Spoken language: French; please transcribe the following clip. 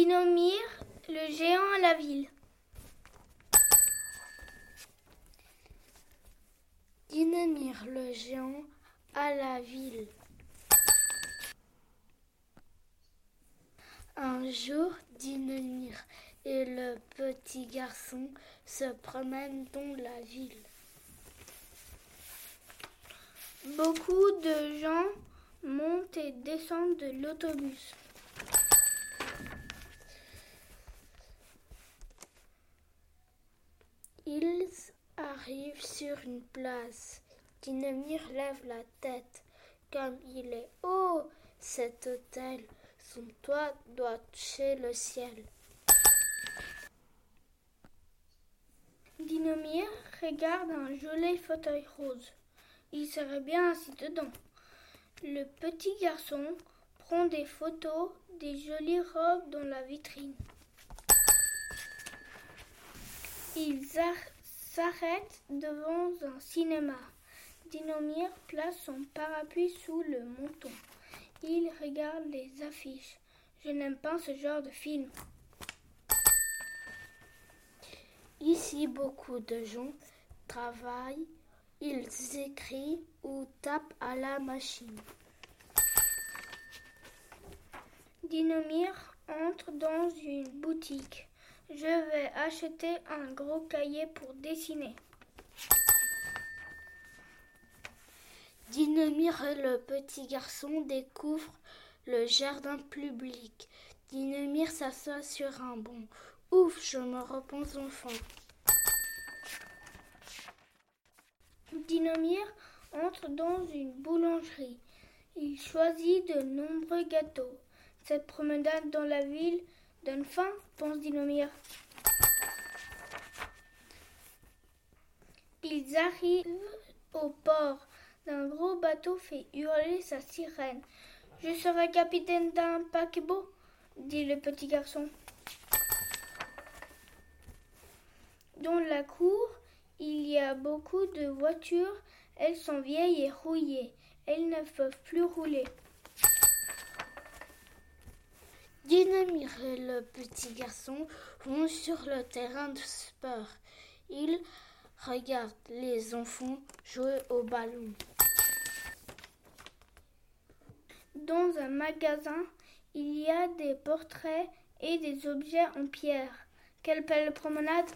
Dinomir, le géant à la ville. Dinomir, le géant à la ville. Un jour, Dinomir et le petit garçon se promènent dans la ville. Beaucoup de gens montent et descendent de l'autobus. Ils arrivent sur une place. Dinomir lève la tête. Comme il est haut, cet hôtel, son toit doit toucher le ciel. Dinomir regarde un joli fauteuil rose. Il serait bien assis dedans. Le petit garçon prend des photos des jolies robes dans la vitrine. Ils s'arrêtent devant un cinéma. Dinomir place son parapluie sous le menton. Il regarde les affiches. Je n'aime pas ce genre de film. Ici, beaucoup de gens travaillent, ils écrivent ou tapent à la machine. Dinomir entre dans une boutique. Je vais acheter un gros cahier pour dessiner. Dinomir et le petit garçon découvrent le jardin public. Dinomir s'assoit sur un banc. Ouf, je me repose enfant. Dinomir entre dans une boulangerie. Il choisit de nombreux gâteaux. Cette promenade dans la ville donne faim, pense Dinomir. Ils arrivent au port. Un gros bateau fait hurler sa sirène. Je serai capitaine d'un paquebot, dit le petit garçon. Dans la cour, il y a beaucoup de voitures. Elles sont vieilles et rouillées. Elles ne peuvent plus rouler. Et le petit garçon vont sur le terrain de sport. Ils regardent les enfants jouer au ballon. Dans un magasin, il y a des portraits et des objets en pierre. Quelle belle promenade